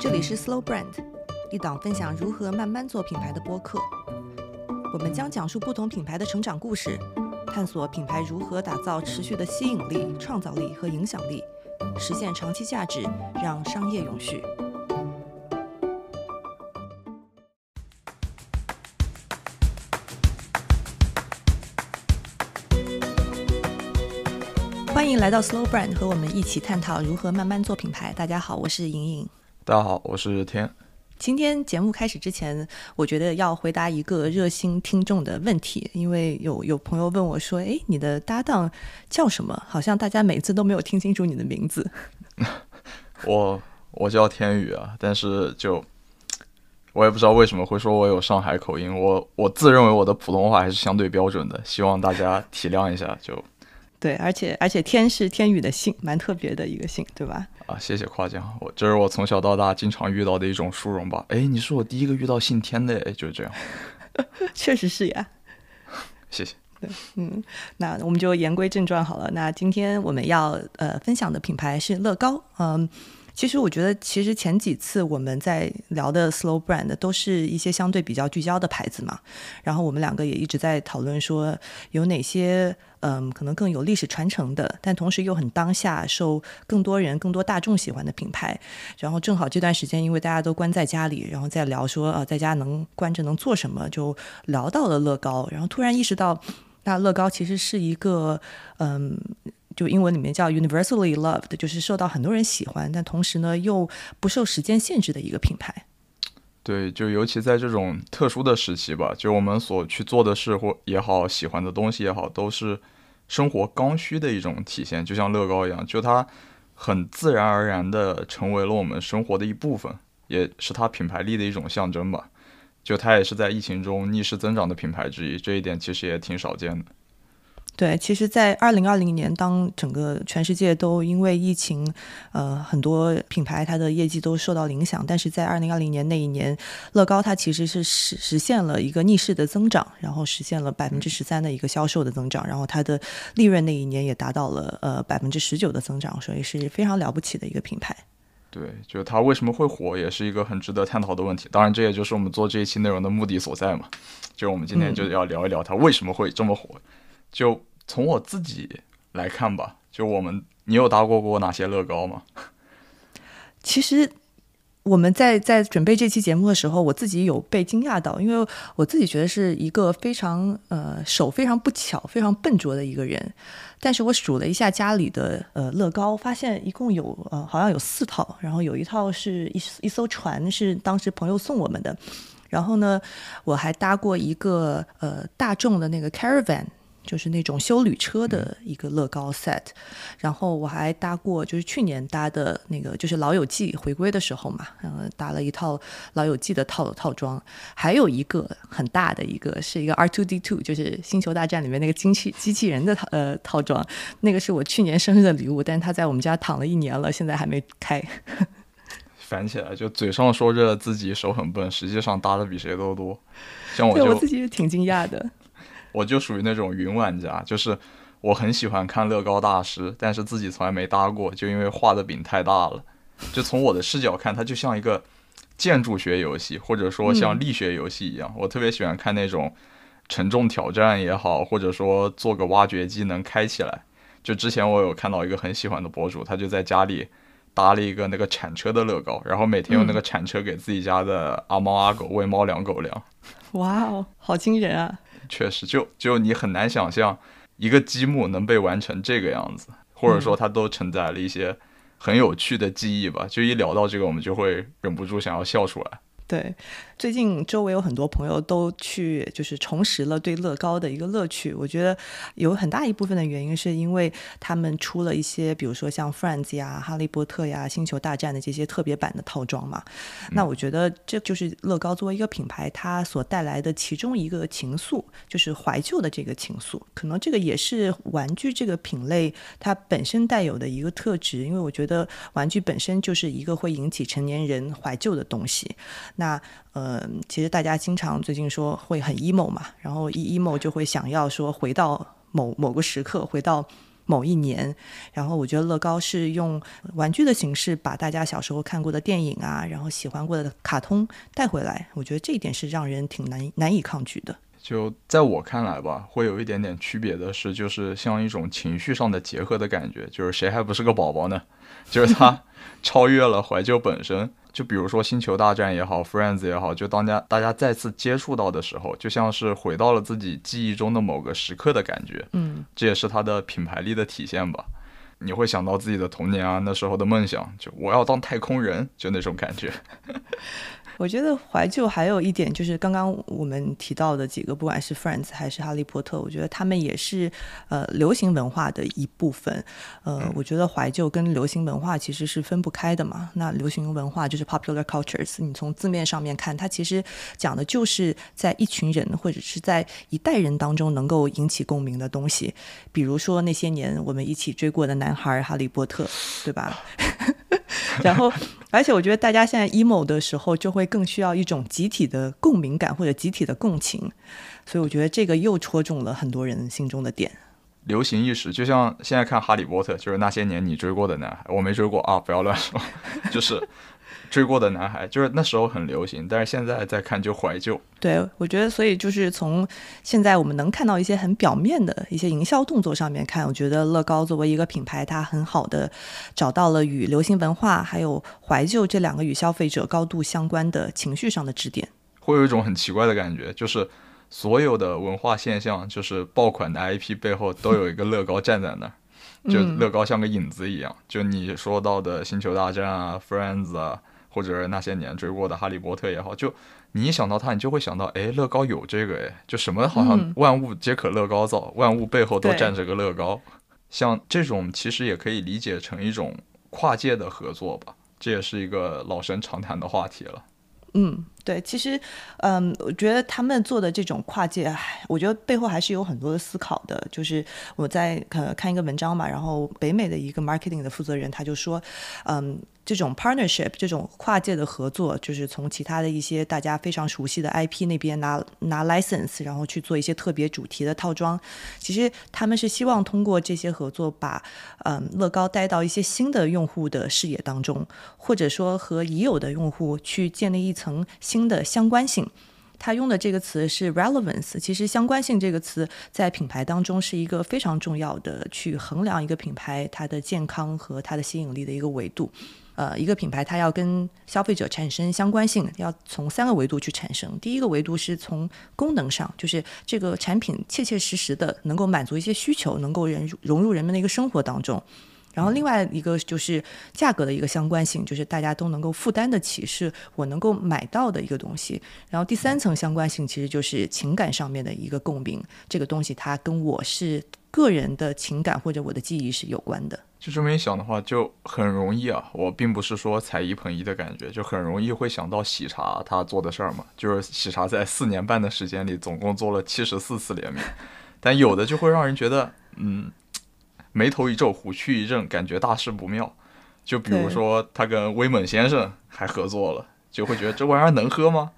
这里是 Slow Brand，一档分享如何慢慢做品牌的播客。我们将讲述不同品牌的成长故事，探索品牌如何打造持续的吸引力、创造力和影响力，实现长期价值，让商业永续。欢迎来到 Slow Brand，和我们一起探讨如何慢慢做品牌。大家好，我是莹莹。大家好，我是天。今天节目开始之前，我觉得要回答一个热心听众的问题，因为有有朋友问我说：“哎，你的搭档叫什么？好像大家每次都没有听清楚你的名字。”我我叫天宇啊，但是就我也不知道为什么会说我有上海口音。我我自认为我的普通话还是相对标准的，希望大家体谅一下。就。对，而且而且天是天宇的姓，蛮特别的一个姓，对吧？啊，谢谢夸奖，我这是我从小到大经常遇到的一种殊荣吧。哎，你是我第一个遇到姓天的，哎，就是这样。确实是呀。谢谢。对，嗯，那我们就言归正传好了。那今天我们要呃分享的品牌是乐高，嗯。其实我觉得，其实前几次我们在聊的 slow brand 都是一些相对比较聚焦的牌子嘛。然后我们两个也一直在讨论说，有哪些嗯可能更有历史传承的，但同时又很当下受更多人、更多大众喜欢的品牌。然后正好这段时间，因为大家都关在家里，然后在聊说呃在家能关着能做什么，就聊到了乐高。然后突然意识到，那乐高其实是一个嗯。就英文里面叫 universally loved，就是受到很多人喜欢，但同时呢又不受时间限制的一个品牌。对，就尤其在这种特殊的时期吧，就我们所去做的事或也好，喜欢的东西也好，都是生活刚需的一种体现。就像乐高一样，就它很自然而然的成为了我们生活的一部分，也是它品牌力的一种象征吧。就它也是在疫情中逆势增长的品牌之一，这一点其实也挺少见的。对，其实，在二零二零年，当整个全世界都因为疫情，呃，很多品牌它的业绩都受到影响，但是在二零二零年那一年，乐高它其实是实实现了一个逆势的增长，然后实现了百分之十三的一个销售的增长，然后它的利润那一年也达到了呃百分之十九的增长，所以是非常了不起的一个品牌。对，就是它为什么会火，也是一个很值得探讨的问题。当然，这也就是我们做这一期内容的目的所在嘛。就我们今天就要聊一聊它为什么会这么火。就从我自己来看吧，就我们，你有搭过过哪些乐高吗？其实我们在在准备这期节目的时候，我自己有被惊讶到，因为我自己觉得是一个非常呃手非常不巧、非常笨拙的一个人。但是我数了一下家里的呃乐高，发现一共有呃好像有四套，然后有一套是一一艘船，是当时朋友送我们的。然后呢，我还搭过一个呃大众的那个 caravan。就是那种修旅车的一个乐高 set，然后我还搭过，就是去年搭的那个，就是《老友记》回归的时候嘛，然后搭了一套《老友记》的套套装，还有一个很大的一个是一个 R two D two，就是《星球大战》里面那个机器机器人的套呃套装，那个是我去年生日的礼物，但是他在我们家躺了一年了，现在还没开。烦起来就嘴上说着自己手很笨，实际上搭的比谁都多。像我就我自己也挺惊讶的。我就属于那种云玩家，就是我很喜欢看乐高大师，但是自己从来没搭过，就因为画的饼太大了。就从我的视角看，它就像一个建筑学游戏，或者说像力学游戏一样。我特别喜欢看那种承重挑战也好，或者说做个挖掘机能开起来。就之前我有看到一个很喜欢的博主，他就在家里搭了一个那个铲车的乐高，然后每天用那个铲车给自己家的阿猫阿狗喂猫粮狗粮。哇哦，好惊人啊！确实，就就你很难想象一个积木能被完成这个样子，或者说它都承载了一些很有趣的记忆吧。就一聊到这个，我们就会忍不住想要笑出来。对，最近周围有很多朋友都去，就是重拾了对乐高的一个乐趣。我觉得有很大一部分的原因是因为他们出了一些，比如说像 Friends 呀、哈利波特呀、星球大战的这些特别版的套装嘛。那我觉得这就是乐高作为一个品牌，它所带来的其中一个情愫，就是怀旧的这个情愫。可能这个也是玩具这个品类它本身带有的一个特质，因为我觉得玩具本身就是一个会引起成年人怀旧的东西。那呃，嗯其实大家经常最近说会很 emo 嘛，然后一 emo 就会想要说回到某某个时刻，回到某一年。然后我觉得乐高是用玩具的形式把大家小时候看过的电影啊，然后喜欢过的卡通带回来。我觉得这一点是让人挺难难以抗拒的。就在我看来吧，会有一点点区别的是，就是像一种情绪上的结合的感觉。就是谁还不是个宝宝呢？就是它超越了怀旧本身。就比如说《星球大战》也好，《Friends》也好，就当家大家再次接触到的时候，就像是回到了自己记忆中的某个时刻的感觉。嗯，这也是它的品牌力的体现吧。你会想到自己的童年啊，那时候的梦想，就我要当太空人，就那种感觉。我觉得怀旧还有一点就是刚刚我们提到的几个，不管是 Friends 还是哈利波特，我觉得他们也是呃流行文化的一部分。呃，我觉得怀旧跟流行文化其实是分不开的嘛。那流行文化就是 popular cultures，你从字面上面看，它其实讲的就是在一群人或者是在一代人当中能够引起共鸣的东西。比如说那些年我们一起追过的男孩哈利波特，对吧？然后，而且我觉得大家现在 emo 的时候，就会更需要一种集体的共鸣感或者集体的共情，所以我觉得这个又戳中了很多人心中的点。流行意识就像现在看《哈利波特》，就是那些年你追过的男孩，我没追过啊，不要乱说，就是。追过的男孩就是那时候很流行，但是现在再看就怀旧。对，我觉得所以就是从现在我们能看到一些很表面的一些营销动作上面看，我觉得乐高作为一个品牌，它很好的找到了与流行文化还有怀旧这两个与消费者高度相关的情绪上的支点。会有一种很奇怪的感觉，就是所有的文化现象，就是爆款的 IP 背后都有一个乐高站在那儿，就乐高像个影子一样。就你说到的星球大战啊，Friends 啊。或者那些年追过的《哈利波特》也好，就你一想到它，你就会想到，哎，乐高有这个，哎，就什么好像万物皆可乐高造，万物背后都站着个乐高。像这种其实也可以理解成一种跨界的合作吧，这也是一个老生常谈的话题了。嗯，对，其实，嗯，我觉得他们做的这种跨界，我觉得背后还是有很多的思考的。就是我在呃看一个文章嘛，然后北美的一个 marketing 的负责人他就说，嗯。这种 partnership，这种跨界的合作，就是从其他的一些大家非常熟悉的 IP 那边拿拿 license，然后去做一些特别主题的套装。其实他们是希望通过这些合作，把嗯乐高带到一些新的用户的视野当中，或者说和已有的用户去建立一层新的相关性。他用的这个词是 relevance，其实相关性这个词在品牌当中是一个非常重要的去衡量一个品牌它的健康和它的吸引力的一个维度。呃，一个品牌它要跟消费者产生相关性，要从三个维度去产生。第一个维度是从功能上，就是这个产品切切实实的能够满足一些需求，能够融融入人们的一个生活当中。然后另外一个就是价格的一个相关性，就是大家都能够负担得起，是我能够买到的一个东西。然后第三层相关性其实就是情感上面的一个共鸣，这个东西它跟我是个人的情感或者我的记忆是有关的。就这么一想的话，就很容易啊！我并不是说踩一捧一的感觉，就很容易会想到喜茶他做的事儿嘛。就是喜茶在四年半的时间里，总共做了七十四次联名，但有的就会让人觉得，嗯，眉头一皱，虎躯一震，感觉大事不妙。就比如说他跟威猛先生还合作了，就会觉得这玩意儿能喝吗？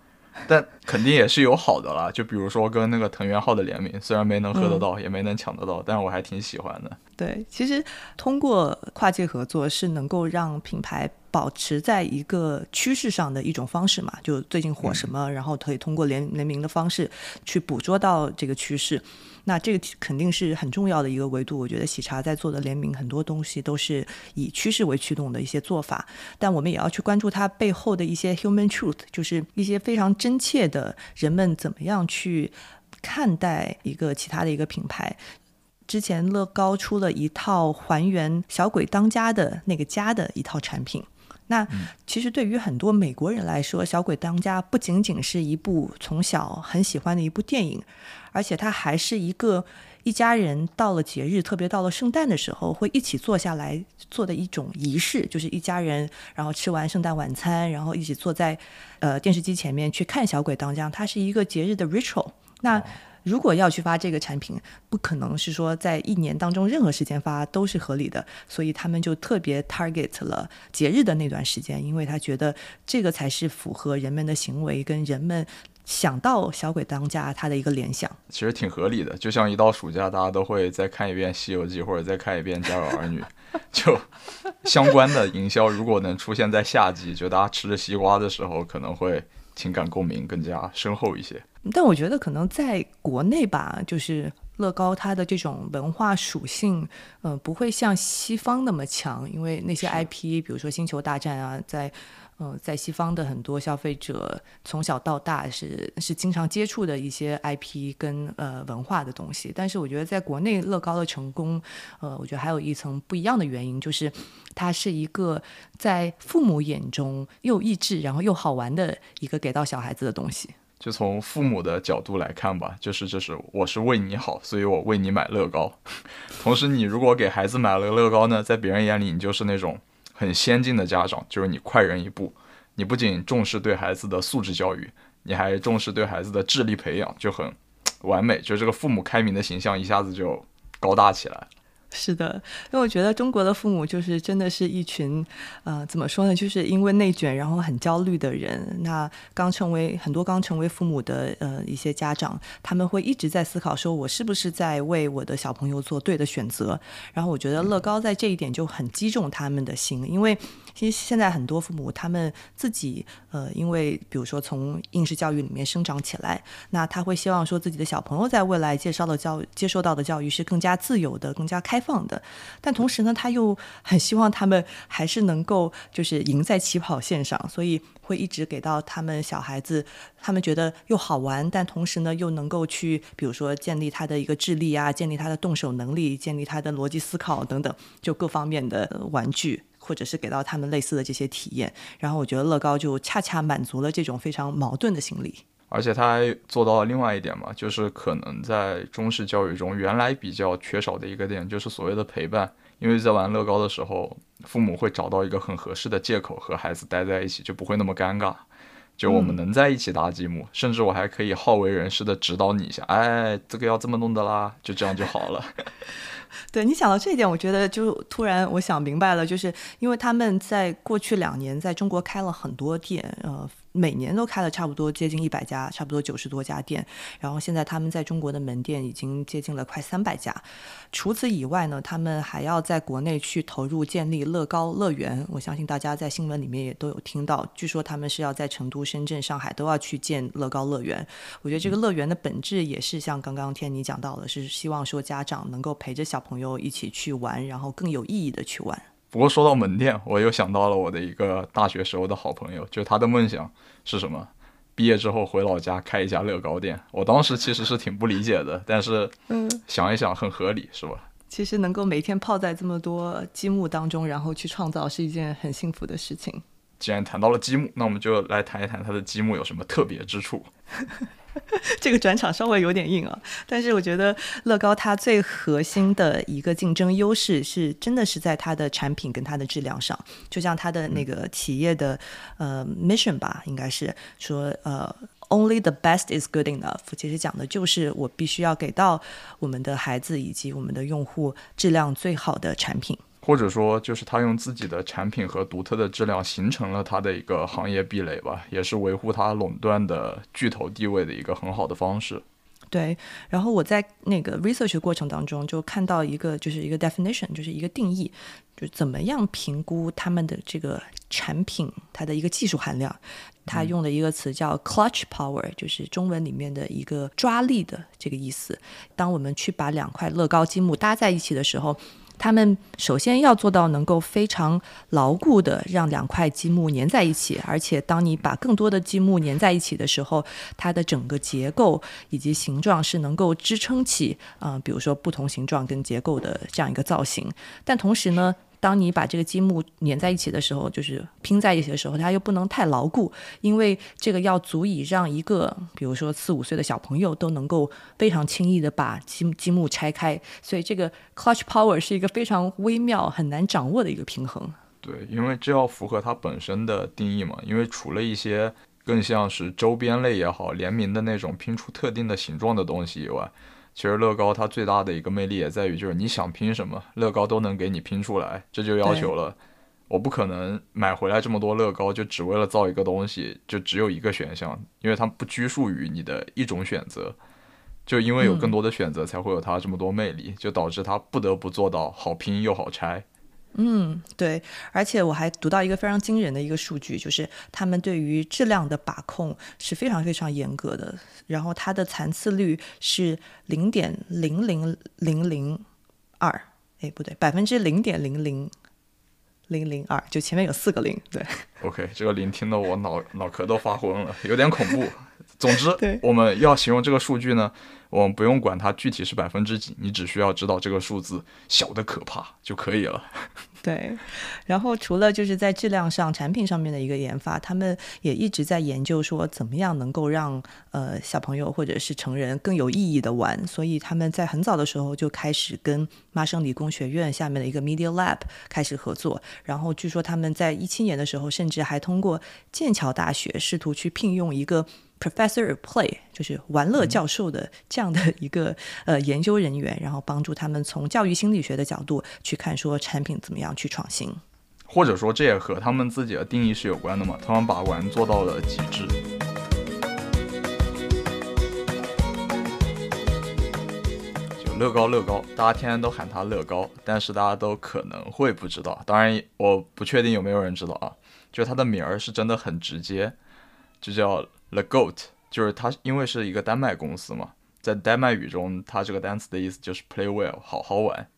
但肯定也是有好的啦，就比如说跟那个藤原浩的联名，虽然没能喝得到，也没能抢得到，但是我还挺喜欢的。对，其实通过跨界合作是能够让品牌保持在一个趋势上的一种方式嘛，就最近火什么，然后可以通过联联名的方式去捕捉到这个趋势。那这个肯定是很重要的一个维度。我觉得喜茶在做的联名很多东西都是以趋势为驱动的一些做法，但我们也要去关注它背后的一些 human truth，就是一些非常真切的人们怎么样去看待一个其他的一个品牌。之前乐高出了一套还原小鬼当家的那个家的一套产品。那其实对于很多美国人来说，《小鬼当家》不仅仅是一部从小很喜欢的一部电影，而且它还是一个一家人到了节日，特别到了圣诞的时候，会一起坐下来做的一种仪式，就是一家人然后吃完圣诞晚餐，然后一起坐在呃电视机前面去看《小鬼当家》，它是一个节日的 ritual。那如果要去发这个产品，不可能是说在一年当中任何时间发都是合理的，所以他们就特别 target 了节日的那段时间，因为他觉得这个才是符合人们的行为跟人们想到小鬼当家他的一个联想。其实挺合理的，就像一到暑假，大家都会再看一遍《西游记》或者再看一遍《家有儿女》，就相关的营销如果能出现在夏季，就大家吃着西瓜的时候，可能会情感共鸣更加深厚一些。但我觉得可能在国内吧，就是乐高它的这种文化属性，呃，不会像西方那么强，因为那些 IP，比如说《星球大战》啊，在呃在西方的很多消费者从小到大是是经常接触的一些 IP 跟呃文化的东西。但是我觉得在国内乐高的成功，呃，我觉得还有一层不一样的原因，就是它是一个在父母眼中又益智然后又好玩的一个给到小孩子的东西。就从父母的角度来看吧，就是就是我是为你好，所以我为你买乐高。同时，你如果给孩子买了乐高呢，在别人眼里你就是那种很先进的家长，就是你快人一步。你不仅重视对孩子的素质教育，你还重视对孩子的智力培养，就很完美。就这个父母开明的形象一下子就高大起来。是的，因为我觉得中国的父母就是真的是一群，呃，怎么说呢？就是因为内卷，然后很焦虑的人。那刚成为很多刚成为父母的呃一些家长，他们会一直在思考，说我是不是在为我的小朋友做对的选择？然后我觉得乐高在这一点就很击中他们的心，因为。其实现在很多父母，他们自己呃，因为比如说从应试教育里面生长起来，那他会希望说自己的小朋友在未来介绍的教接受到的教育是更加自由的、更加开放的。但同时呢，他又很希望他们还是能够就是赢在起跑线上，所以会一直给到他们小孩子，他们觉得又好玩，但同时呢又能够去比如说建立他的一个智力啊，建立他的动手能力，建立他的逻辑思考等等，就各方面的玩具。或者是给到他们类似的这些体验，然后我觉得乐高就恰恰满足了这种非常矛盾的心理。而且他还做到了另外一点嘛，就是可能在中式教育中原来比较缺少的一个点，就是所谓的陪伴。因为在玩乐高的时候，父母会找到一个很合适的借口和孩子待在一起，就不会那么尴尬。就我们能在一起搭积木，甚至我还可以好为人师的指导你一下，哎，这个要这么弄的啦，就这样就好了。对你想到这一点，我觉得就突然我想明白了，就是因为他们在过去两年在中国开了很多店，呃。每年都开了差不多接近一百家，差不多九十多家店。然后现在他们在中国的门店已经接近了快三百家。除此以外呢，他们还要在国内去投入建立乐高乐园。我相信大家在新闻里面也都有听到，据说他们是要在成都、深圳、上海都要去建乐高乐园。我觉得这个乐园的本质也是像刚刚天尼讲到的，是希望说家长能够陪着小朋友一起去玩，然后更有意义的去玩。不过说到门店，我又想到了我的一个大学时候的好朋友，就他的梦想是什么？毕业之后回老家开一家乐高店。我当时其实是挺不理解的，但是嗯想一想很合理，是吧？其实能够每天泡在这么多积木当中，然后去创造，是一件很幸福的事情。既然谈到了积木，那我们就来谈一谈它的积木有什么特别之处。这个转场稍微有点硬啊，但是我觉得乐高它最核心的一个竞争优势是真的是在它的产品跟它的质量上，就像它的那个企业的呃 mission 吧，应该是说呃 only the best is good enough，其实讲的就是我必须要给到我们的孩子以及我们的用户质量最好的产品。或者说，就是他用自己的产品和独特的质量，形成了他的一个行业壁垒吧，也是维护他垄断的巨头地位的一个很好的方式。对，然后我在那个 research 过程当中，就看到一个，就是一个 definition，就是一个定义，就怎么样评估他们的这个产品它的一个技术含量。他用的一个词叫 clutch power，就是中文里面的一个抓力的这个意思。当我们去把两块乐高积木搭在一起的时候。他们首先要做到能够非常牢固的让两块积木粘在一起，而且当你把更多的积木粘在一起的时候，它的整个结构以及形状是能够支撑起，啊，比如说不同形状跟结构的这样一个造型。但同时呢。当你把这个积木粘在一起的时候，就是拼在一起的时候，它又不能太牢固，因为这个要足以让一个，比如说四五岁的小朋友都能够非常轻易的把积积木拆开，所以这个 clutch power 是一个非常微妙、很难掌握的一个平衡。对，因为这要符合它本身的定义嘛，因为除了一些更像是周边类也好、联名的那种拼出特定的形状的东西以外。其实乐高它最大的一个魅力也在于，就是你想拼什么，乐高都能给你拼出来。这就要求了我不可能买回来这么多乐高，就只为了造一个东西，就只有一个选项，因为它不拘束于你的一种选择。就因为有更多的选择，才会有它这么多魅力，就导致它不得不做到好拼又好拆。嗯，对，而且我还读到一个非常惊人的一个数据，就是他们对于质量的把控是非常非常严格的，然后它的残次率是零点零零零零二，哎，不对，百分之零点零零零零二，就前面有四个零，对。OK，这个零听得我脑脑壳都发昏了，有点恐怖。总之，我们要形容这个数据呢。我们不用管它具体是百分之几，你只需要知道这个数字小的可怕就可以了。对，然后除了就是在质量上、产品上面的一个研发，他们也一直在研究说怎么样能够让呃小朋友或者是成人更有意义的玩。所以他们在很早的时候就开始跟麻省理工学院下面的一个 Media Lab 开始合作。然后据说他们在一七年的时候，甚至还通过剑桥大学试图去聘用一个。Professor of Play 就是玩乐教授的这样的一个呃研究人员，然后帮助他们从教育心理学的角度去看说产品怎么样去创新，或者说这也和他们自己的定义是有关的嘛？他们把玩做到了极致。就乐高，乐高，大家天天都喊它乐高，但是大家都可能会不知道，当然我不确定有没有人知道啊，就它的名儿是真的很直接，就叫。The goat 就是它，因为是一个丹麦公司嘛，在丹麦语中，它这个单词的意思就是 play well，好好玩。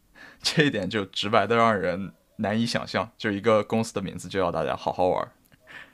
这一点就直白的让人难以想象，就一个公司的名字就要大家好好玩。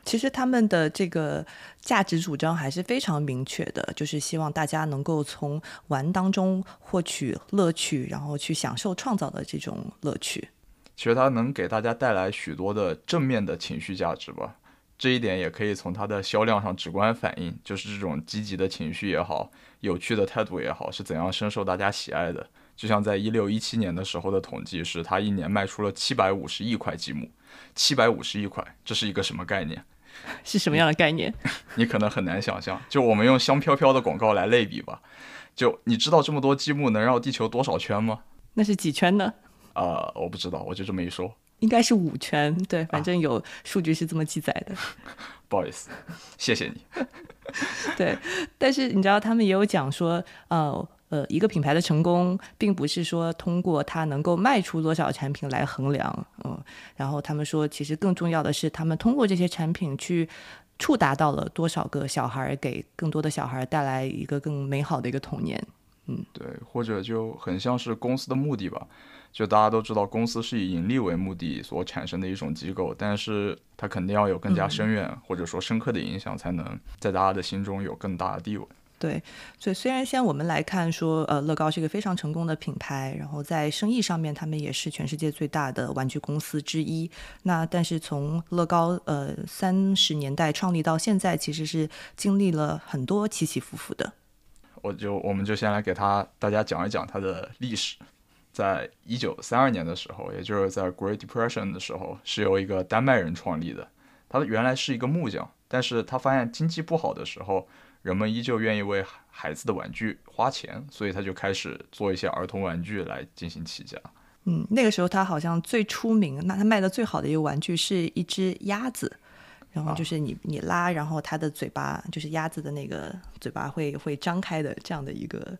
其实他们的这个价值主张还是非常明确的，就是希望大家能够从玩当中获取乐趣，然后去享受创造的这种乐趣。其实它能给大家带来许多的正面的情绪价值吧。这一点也可以从它的销量上直观反映，就是这种积极的情绪也好，有趣的态度也好，是怎样深受大家喜爱的。就像在一六一七年的时候的统计是，它一年卖出了七百五十亿块积木，七百五十亿块，这是一个什么概念？是什么样的概念？你可能很难想象。就我们用香飘飘的广告来类比吧。就你知道这么多积木能绕地球多少圈吗？那是几圈呢？呃，我不知道，我就这么一说。应该是五圈，对，反正有数据是这么记载的。不好意思，谢谢你。对，但是你知道，他们也有讲说，呃呃，一个品牌的成功，并不是说通过它能够卖出多少产品来衡量，嗯，然后他们说，其实更重要的是，他们通过这些产品去触达到了多少个小孩，给更多的小孩带来一个更美好的一个童年。嗯，对，或者就很像是公司的目的吧。就大家都知道，公司是以盈利为目的所产生的一种机构，但是它肯定要有更加深远或者说深刻的影响，才能在大家的心中有更大的地位。对，所以虽然现在我们来看说，呃，乐高是一个非常成功的品牌，然后在生意上面，他们也是全世界最大的玩具公司之一。那但是从乐高呃三十年代创立到现在，其实是经历了很多起起伏伏的。我就我们就先来给他大家讲一讲它的历史。在一九三二年的时候，也就是在 Great Depression 的时候，是由一个丹麦人创立的。他原来是一个木匠，但是他发现经济不好的时候，人们依旧愿意为孩子的玩具花钱，所以他就开始做一些儿童玩具来进行起家。嗯，那个时候他好像最出名，那他卖的最好的一个玩具是一只鸭子。然后就是你你拉，然后它的嘴巴就是鸭子的那个嘴巴会会张开的这样的一个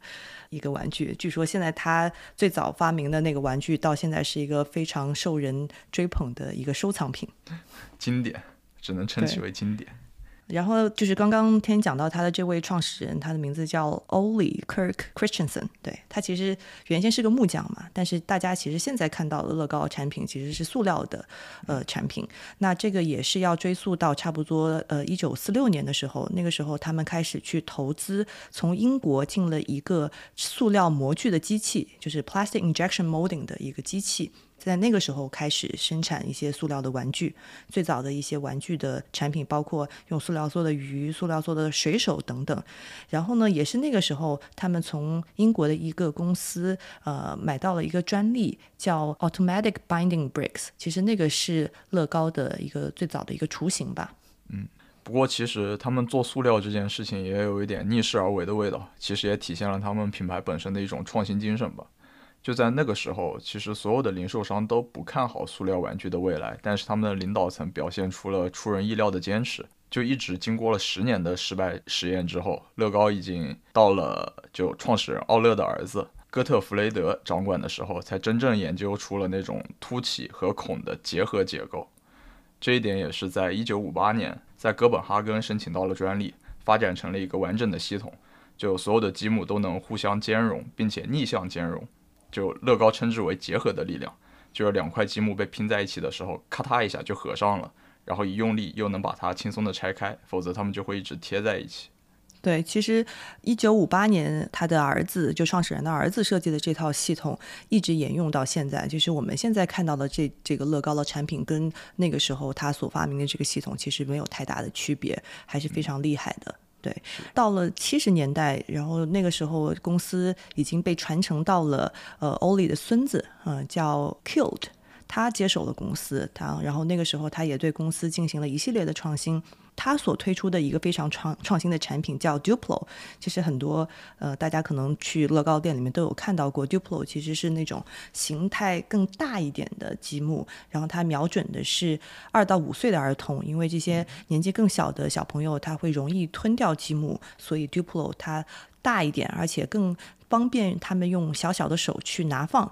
一个玩具。据说现在它最早发明的那个玩具到现在是一个非常受人追捧的一个收藏品，经典，只能称其为经典。然后就是刚刚天讲到他的这位创始人，他的名字叫 Ollie Kirk Christensen。对他其实原先是个木匠嘛，但是大家其实现在看到的乐高产品其实是塑料的呃产品。那这个也是要追溯到差不多呃一九四六年的时候，那个时候他们开始去投资，从英国进了一个塑料模具的机器，就是 plastic injection molding 的一个机器。在那个时候开始生产一些塑料的玩具，最早的一些玩具的产品包括用塑料做的鱼、塑料做的水手等等。然后呢，也是那个时候，他们从英国的一个公司呃买到了一个专利，叫 Automatic Binding Bricks。其实那个是乐高的一个最早的一个雏形吧。嗯，不过其实他们做塑料这件事情也有一点逆势而为的味道，其实也体现了他们品牌本身的一种创新精神吧。就在那个时候，其实所有的零售商都不看好塑料玩具的未来，但是他们的领导层表现出了出人意料的坚持。就一直经过了十年的失败实验之后，乐高已经到了就创始人奥勒的儿子哥特弗雷德掌管的时候，才真正研究出了那种凸起和孔的结合结构。这一点也是在一九五八年在哥本哈根申请到了专利，发展成了一个完整的系统，就所有的积木都能互相兼容，并且逆向兼容。就乐高称之为结合的力量，就是两块积木被拼在一起的时候，咔嗒一下就合上了，然后一用力又能把它轻松的拆开，否则它们就会一直贴在一起。对，其实一九五八年他的儿子就创始人的儿子设计的这套系统一直沿用到现在，就是我们现在看到的这这个乐高的产品跟那个时候他所发明的这个系统其实没有太大的区别，还是非常厉害的。对，到了七十年代，然后那个时候公司已经被传承到了呃欧里的孙子，嗯，叫 Killed，他接手了公司，他然后那个时候他也对公司进行了一系列的创新。他所推出的一个非常创创新的产品叫 Duplo，其实很多呃大家可能去乐高店里面都有看到过。Duplo 其实是那种形态更大一点的积木，然后它瞄准的是二到五岁的儿童，因为这些年纪更小的小朋友他会容易吞掉积木，所以 Duplo 它大一点，而且更方便他们用小小的手去拿放，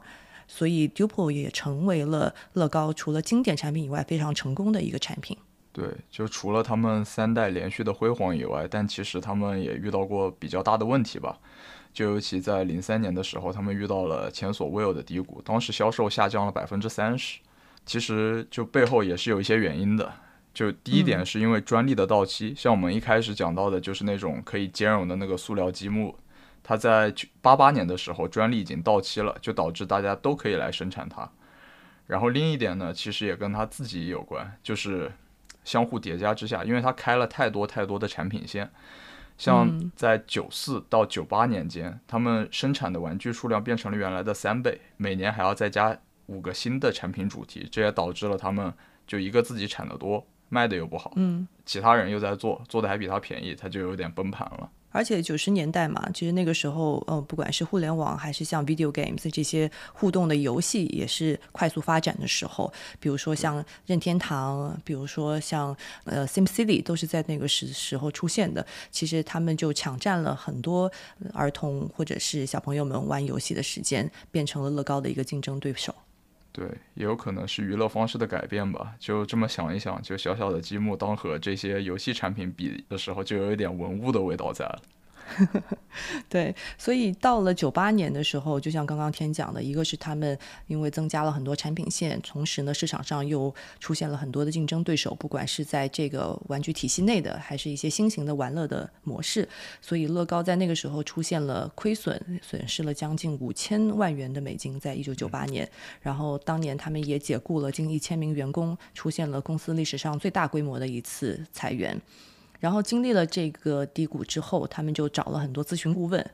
所以 Duplo 也成为了乐高除了经典产品以外非常成功的一个产品。对，就除了他们三代连续的辉煌以外，但其实他们也遇到过比较大的问题吧。就尤其在零三年的时候，他们遇到了前所未有的低谷，当时销售下降了百分之三十。其实就背后也是有一些原因的。就第一点是因为专利的到期，像我们一开始讲到的，就是那种可以兼容的那个塑料积木，它在八八年的时候专利已经到期了，就导致大家都可以来生产它。然后另一点呢，其实也跟他自己有关，就是。相互叠加之下，因为它开了太多太多的产品线，像在九四到九八年间，他们生产的玩具数量变成了原来的三倍，每年还要再加五个新的产品主题，这也导致了他们就一个自己产的多，卖的又不好，嗯，其他人又在做，做的还比他便宜，他就有点崩盘了。而且九十年代嘛，其实那个时候，呃，不管是互联网还是像 video games 这些互动的游戏，也是快速发展的时候。比如说像任天堂，比如说像呃 Sim City，都是在那个时时候出现的。其实他们就抢占了很多儿童或者是小朋友们玩游戏的时间，变成了乐高的一个竞争对手。对，也有可能是娱乐方式的改变吧。就这么想一想，就小小的积木，当和这些游戏产品比的时候，就有一点文物的味道在了。对，所以到了九八年的时候，就像刚刚天讲的，一个是他们因为增加了很多产品线，同时呢，市场上又出现了很多的竞争对手，不管是在这个玩具体系内的，还是一些新型的玩乐的模式，所以乐高在那个时候出现了亏损，损失了将近五千万元的美金，在一九九八年。然后当年他们也解雇了近一千名员工，出现了公司历史上最大规模的一次裁员。然后经历了这个低谷之后，他们就找了很多咨询顾问。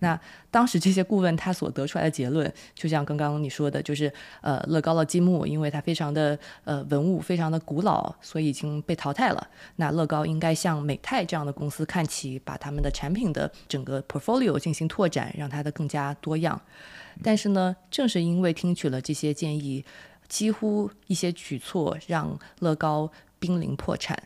那当时这些顾问他所得出来的结论，就像刚刚你说的，就是呃，乐高的积木，因为它非常的呃文物，非常的古老，所以已经被淘汰了。那乐高应该向美泰这样的公司看齐，把他们的产品的整个 portfolio 进行拓展，让它的更加多样。但是呢，正是因为听取了这些建议，几乎一些举措让乐高濒临破产。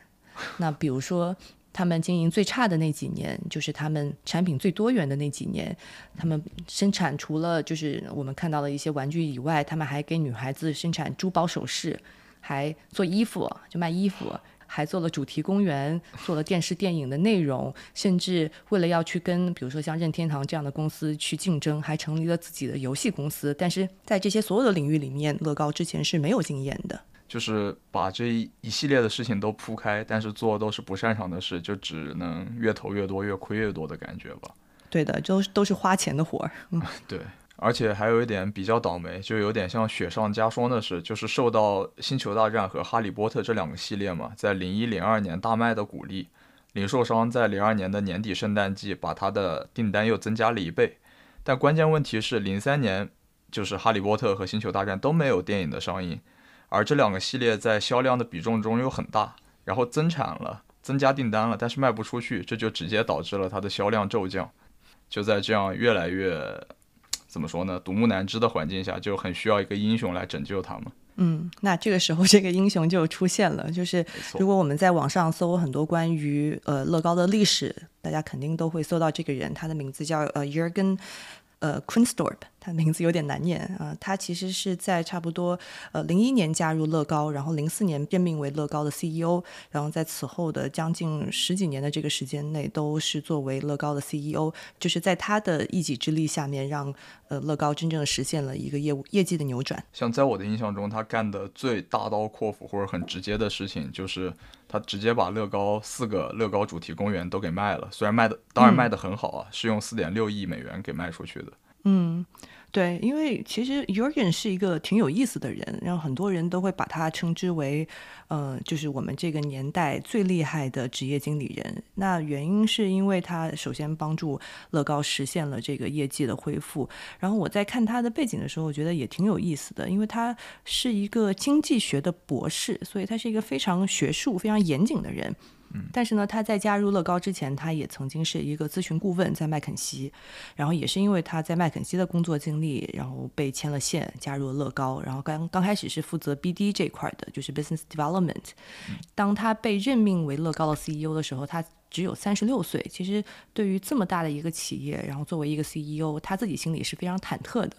那比如说，他们经营最差的那几年，就是他们产品最多元的那几年。他们生产除了就是我们看到的一些玩具以外，他们还给女孩子生产珠宝首饰，还做衣服，就卖衣服，还做了主题公园，做了电视电影的内容，甚至为了要去跟比如说像任天堂这样的公司去竞争，还成立了自己的游戏公司。但是在这些所有的领域里面，乐高之前是没有经验的。就是把这一系列的事情都铺开，但是做都是不擅长的事，就只能越投越多，越亏越多的感觉吧。对的，都都是花钱的活儿。嗯对，而且还有一点比较倒霉，就有点像雪上加霜的是，就是受到《星球大战》和《哈利波特》这两个系列嘛，在零一零二年大卖的鼓励，零售商在零二年的年底圣诞季把它的订单又增加了一倍。但关键问题是，零三年就是《哈利波特》和《星球大战》都没有电影的上映。而这两个系列在销量的比重中又很大，然后增产了，增加订单了，但是卖不出去，这就直接导致了它的销量骤降。就在这样越来越怎么说呢，独木难支的环境下，就很需要一个英雄来拯救他们。嗯，那这个时候这个英雄就出现了，就是如果我们在网上搜很多关于呃乐高的历史，大家肯定都会搜到这个人，他的名字叫呃 Jürgen 呃 Quinnstorp，他名字有点难念啊、呃他其实是在差不多呃零一年加入乐高，然后零四年任命为乐高的 CEO，然后在此后的将近十几年的这个时间内，都是作为乐高的 CEO，就是在他的一己之力下面，让呃乐高真正的实现了一个业务业绩的扭转。像在我的印象中，他干的最大刀阔斧或者很直接的事情，就是他直接把乐高四个乐高主题公园都给卖了。虽然卖的当然卖的很好啊，是用四点六亿美元给卖出去的。嗯，对，因为其实 Jurgen 是一个挺有意思的人，然后很多人都会把他称之为，呃，就是我们这个年代最厉害的职业经理人。那原因是因为他首先帮助乐高实现了这个业绩的恢复，然后我在看他的背景的时候，我觉得也挺有意思的，因为他是一个经济学的博士，所以他是一个非常学术、非常严谨的人。但是呢，他在加入乐高之前，他也曾经是一个咨询顾问，在麦肯锡。然后也是因为他在麦肯锡的工作经历，然后被牵了线，加入了乐高。然后刚刚开始是负责 BD 这块的，就是 Business Development。当他被任命为乐高的 CEO 的时候，他只有三十六岁。其实对于这么大的一个企业，然后作为一个 CEO，他自己心里是非常忐忑的。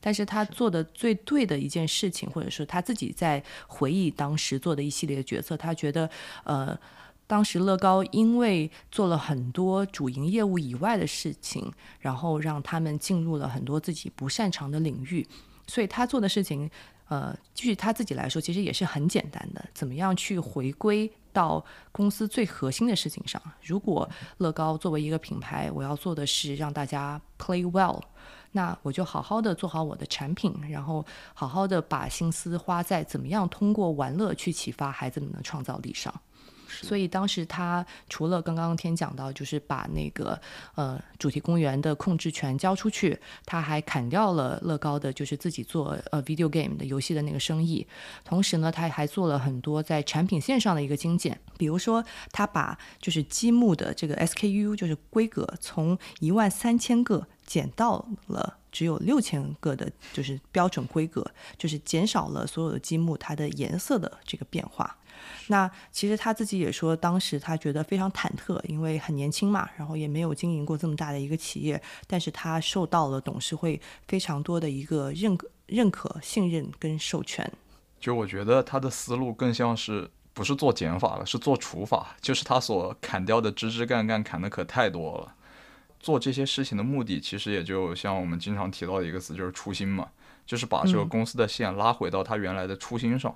但是他做的最对的一件事情，或者说他自己在回忆当时做的一系列决策，他觉得呃。当时乐高因为做了很多主营业务以外的事情，然后让他们进入了很多自己不擅长的领域，所以他做的事情，呃，据他自己来说，其实也是很简单的，怎么样去回归到公司最核心的事情上。如果乐高作为一个品牌，我要做的是让大家 play well。那我就好好的做好我的产品，然后好好的把心思花在怎么样通过玩乐去启发孩子们的创造力上。所以当时他除了刚刚天讲到，就是把那个呃主题公园的控制权交出去，他还砍掉了乐高的就是自己做呃 video game 的游戏的那个生意。同时呢，他还做了很多在产品线上的一个精简，比如说他把就是积木的这个 SKU 就是规格从一万三千个减到了。只有六千个的，就是标准规格，就是减少了所有的积木它的颜色的这个变化。那其实他自己也说，当时他觉得非常忐忑，因为很年轻嘛，然后也没有经营过这么大的一个企业，但是他受到了董事会非常多的一个认可、认可、信任跟授权。就我觉得他的思路更像是不是做减法了，是做除法，就是他所砍掉的枝枝干干砍的可太多了。做这些事情的目的，其实也就像我们经常提到的一个词，就是初心嘛，就是把这个公司的线拉回到他原来的初心上。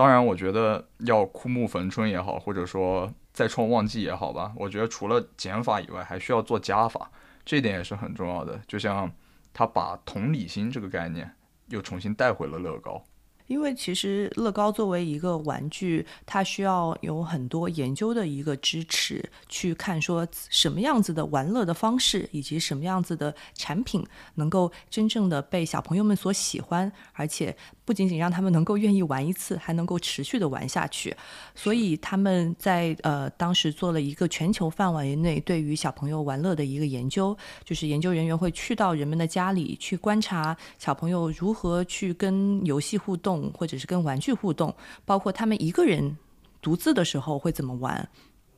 当然，我觉得要枯木逢春也好，或者说再创旺季也好吧，我觉得除了减法以外，还需要做加法，这一点也是很重要的。就像他把同理心这个概念又重新带回了乐高。因为其实乐高作为一个玩具，它需要有很多研究的一个支持，去看说什么样子的玩乐的方式，以及什么样子的产品能够真正的被小朋友们所喜欢，而且不仅仅让他们能够愿意玩一次，还能够持续的玩下去。所以他们在呃当时做了一个全球范围内对于小朋友玩乐的一个研究，就是研究人员会去到人们的家里去观察小朋友如何去跟游戏互动。或者是跟玩具互动，包括他们一个人独自的时候会怎么玩，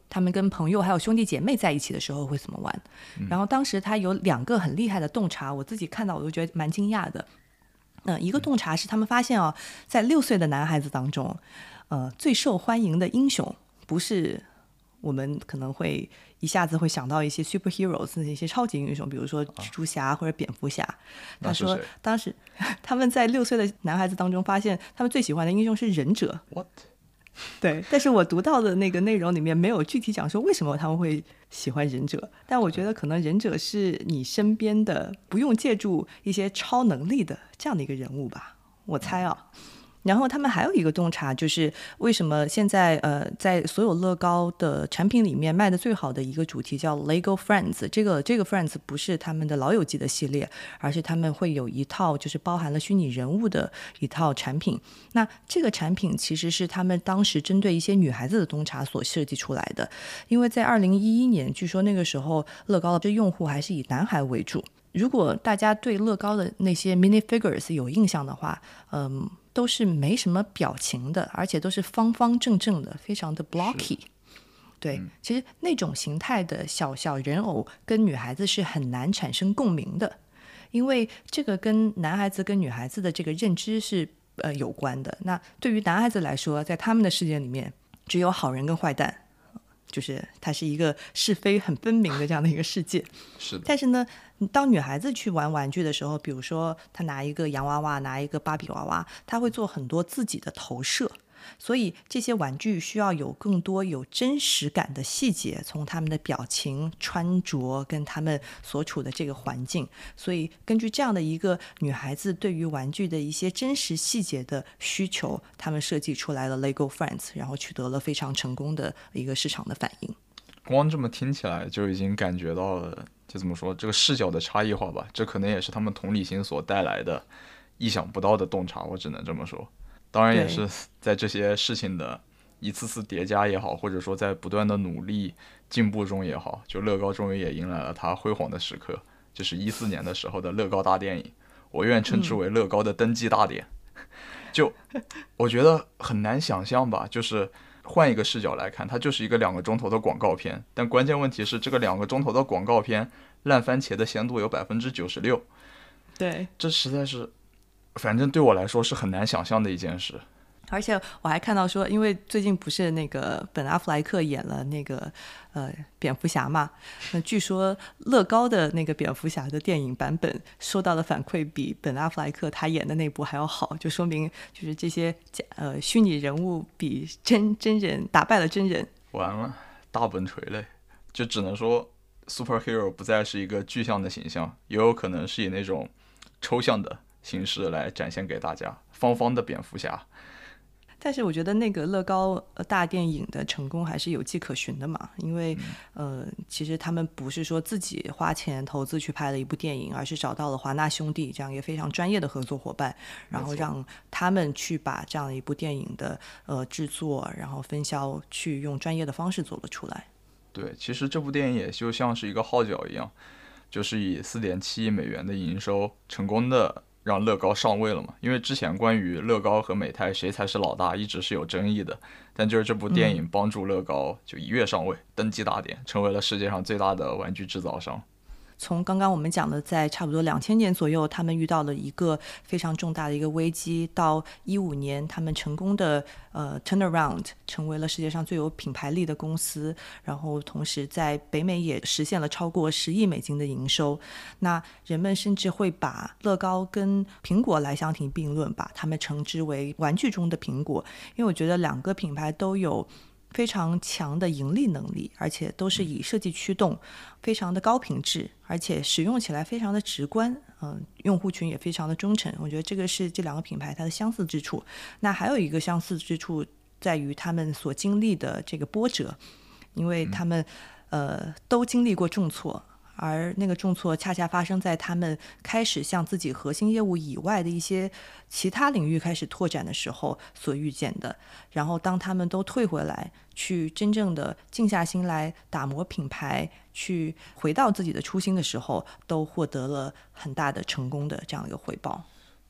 他们跟朋友还有兄弟姐妹在一起的时候会怎么玩。然后当时他有两个很厉害的洞察，我自己看到我都觉得蛮惊讶的。嗯，一个洞察是他们发现哦，在六岁的男孩子当中，呃，最受欢迎的英雄不是我们可能会。一下子会想到一些 superheroes 那些超级英雄，比如说蜘蛛侠或者蝙蝠侠。他说，当时他们在六岁的男孩子当中发现，他们最喜欢的英雄是忍者。What？对，但是我读到的那个内容里面没有具体讲说为什么他们会喜欢忍者，但我觉得可能忍者是你身边的不用借助一些超能力的这样的一个人物吧，我猜啊。然后他们还有一个洞察，就是为什么现在呃，在所有乐高的产品里面卖的最好的一个主题叫 Lego Friends。这个这个 Friends 不是他们的老友记的系列，而是他们会有一套就是包含了虚拟人物的一套产品。那这个产品其实是他们当时针对一些女孩子的洞察所设计出来的，因为在二零一一年，据说那个时候乐高的用户还是以男孩为主。如果大家对乐高的那些 mini figures 有印象的话，嗯，都是没什么表情的，而且都是方方正正的，非常的 blocky。对，其实那种形态的小小人偶跟女孩子是很难产生共鸣的，因为这个跟男孩子跟女孩子的这个认知是呃有关的。那对于男孩子来说，在他们的世界里面，只有好人跟坏蛋。就是它是一个是非很分明的这样的一个世界，是的。但是呢，当女孩子去玩玩具的时候，比如说她拿一个洋娃娃，拿一个芭比娃娃，她会做很多自己的投射。所以这些玩具需要有更多有真实感的细节，从他们的表情、穿着跟他们所处的这个环境。所以根据这样的一个女孩子对于玩具的一些真实细节的需求，他们设计出来了 LEGO Friends，然后取得了非常成功的一个市场的反应。光这么听起来就已经感觉到了，就怎么说这个视角的差异化吧？这可能也是他们同理心所带来的意想不到的洞察。我只能这么说。当然也是在这些事情的一次次叠加也好，或者说在不断的努力进步中也好，就乐高终于也迎来了它辉煌的时刻，就是一四年的时候的乐高大电影，我愿称之为乐高的登基大典。就我觉得很难想象吧，就是换一个视角来看，它就是一个两个钟头的广告片，但关键问题是这个两个钟头的广告片烂番茄的鲜度有百分之九十六，对，这实在是。反正对我来说是很难想象的一件事，而且我还看到说，因为最近不是那个本阿弗莱克演了那个呃蝙蝠侠嘛，那据说乐高的那个蝙蝠侠的电影版本收到的反馈比本阿弗莱克他演的那部还要好，就说明就是这些假呃虚拟人物比真真人打败了真人。完了，大本锤嘞，就只能说 superhero 不再是一个具象的形象，也有可能是以那种抽象的。形式来展现给大家，方方的蝙蝠侠。但是我觉得那个乐高大电影的成功还是有迹可循的嘛，因为呃，其实他们不是说自己花钱投资去拍了一部电影，而是找到了华纳兄弟这样一个非常专业的合作伙伴，然后让他们去把这样一部电影的呃制作，然后分销，去用专业的方式做了出来。对，其实这部电影也就像是一个号角一样，就是以四点七亿美元的营收成功的。让乐高上位了嘛？因为之前关于乐高和美泰谁才是老大一直是有争议的，但就是这部电影帮助乐高就一跃上位，登基大典，成为了世界上最大的玩具制造商。从刚刚我们讲的，在差不多两千年左右，他们遇到了一个非常重大的一个危机，到一五年，他们成功的呃 turnaround，成为了世界上最有品牌力的公司，然后同时在北美也实现了超过十亿美金的营收。那人们甚至会把乐高跟苹果来相提并论，把他们称之为玩具中的苹果，因为我觉得两个品牌都有。非常强的盈利能力，而且都是以设计驱动，非常的高品质，而且使用起来非常的直观，嗯，用户群也非常的忠诚。我觉得这个是这两个品牌它的相似之处。那还有一个相似之处在于他们所经历的这个波折，因为他们呃都经历过重挫。而那个重挫恰恰发生在他们开始向自己核心业务以外的一些其他领域开始拓展的时候所遇见的。然后，当他们都退回来，去真正的静下心来打磨品牌，去回到自己的初心的时候，都获得了很大的成功的这样一个回报。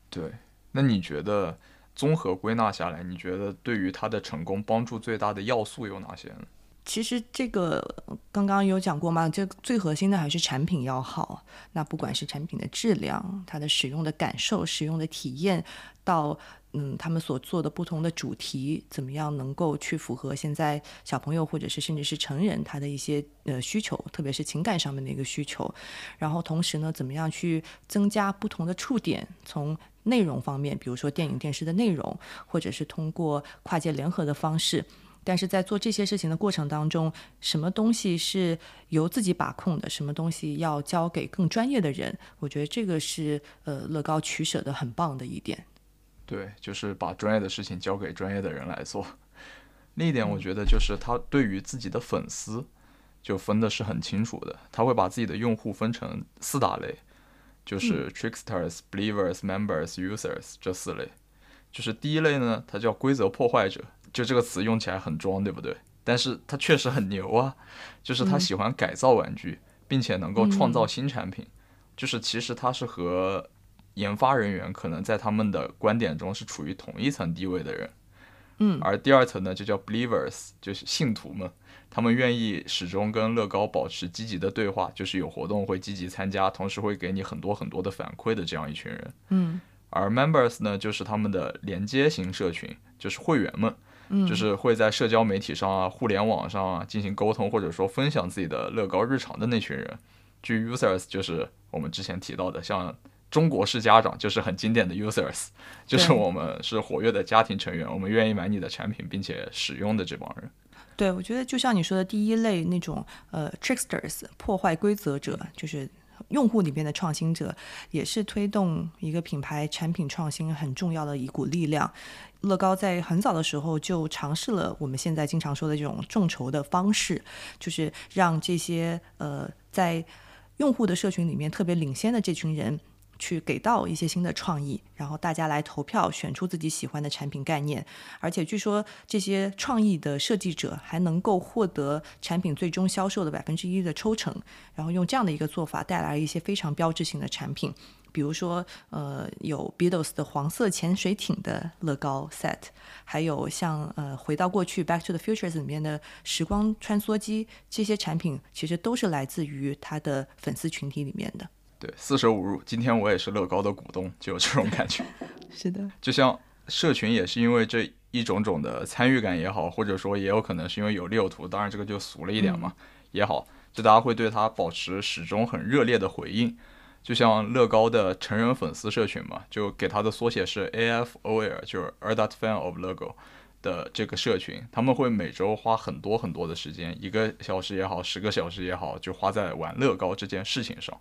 对，那你觉得综合归纳下来，你觉得对于他的成功帮助最大的要素有哪些呢？其实这个刚刚有讲过嘛，这最核心的还是产品要好。那不管是产品的质量、它的使用的感受、使用的体验，到嗯他们所做的不同的主题，怎么样能够去符合现在小朋友或者是甚至是成人他的一些呃需求，特别是情感上面的一个需求。然后同时呢，怎么样去增加不同的触点，从内容方面，比如说电影电视的内容，或者是通过跨界联合的方式。但是在做这些事情的过程当中，什么东西是由自己把控的，什么东西要交给更专业的人？我觉得这个是呃乐高取舍的很棒的一点。对，就是把专业的事情交给专业的人来做。另一点，我觉得就是他对于自己的粉丝就分的是很清楚的，他会把自己的用户分成四大类，就是 tricksters、believers、members、users 这四类。就是第一类呢，它叫规则破坏者。就这个词用起来很装，对不对？但是他确实很牛啊，就是他喜欢改造玩具，并且能够创造新产品。就是其实他是和研发人员可能在他们的观点中是处于同一层地位的人。嗯，而第二层呢，就叫 believers，就是信徒们，他们愿意始终跟乐高保持积极的对话，就是有活动会积极参加，同时会给你很多很多的反馈的这样一群人。嗯，而 members 呢，就是他们的连接型社群，就是会员们，嗯，就是会在社交媒体上啊、互联网上啊进行沟通，或者说分享自己的乐高日常的那群人。据 users 就是我们之前提到的，像。中国式家长就是很经典的 users，就是我们是活跃的家庭成员，我们愿意买你的产品并且使用的这帮人。对，我觉得就像你说的第一类那种呃 tricksters 破坏规则者，就是用户里面的创新者，也是推动一个品牌产品创新很重要的一股力量。乐高在很早的时候就尝试了我们现在经常说的这种众筹的方式，就是让这些呃在用户的社群里面特别领先的这群人。去给到一些新的创意，然后大家来投票选出自己喜欢的产品概念，而且据说这些创意的设计者还能够获得产品最终销售的百分之一的抽成，然后用这样的一个做法带来一些非常标志性的产品，比如说呃有 Beatles 的黄色潜水艇的乐高 set，还有像呃回到过去 Back to the Futures 里面的时光穿梭机，这些产品其实都是来自于他的粉丝群体里面的。对，四舍五入，今天我也是乐高的股东，就有这种感觉。是的，就像社群也是因为这一种种的参与感也好，或者说也有可能是因为有利有图，当然这个就俗了一点嘛，也好，就大家会对它保持始终很热烈的回应。就像乐高的成人粉丝社群嘛，就给它的缩写是 AFOL，就是 Adult Fan of Lego 的这个社群，他们会每周花很多很多的时间，一个小时也好，十个小时也好，就花在玩乐高这件事情上。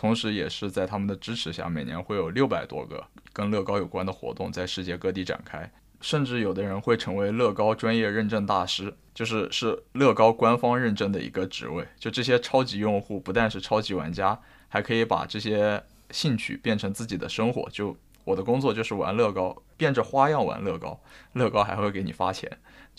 同时，也是在他们的支持下，每年会有六百多个跟乐高有关的活动在世界各地展开，甚至有的人会成为乐高专业认证大师，就是是乐高官方认证的一个职位。就这些超级用户，不但是超级玩家，还可以把这些兴趣变成自己的生活。就我的工作就是玩乐高，变着花样玩乐高，乐高还会给你发钱。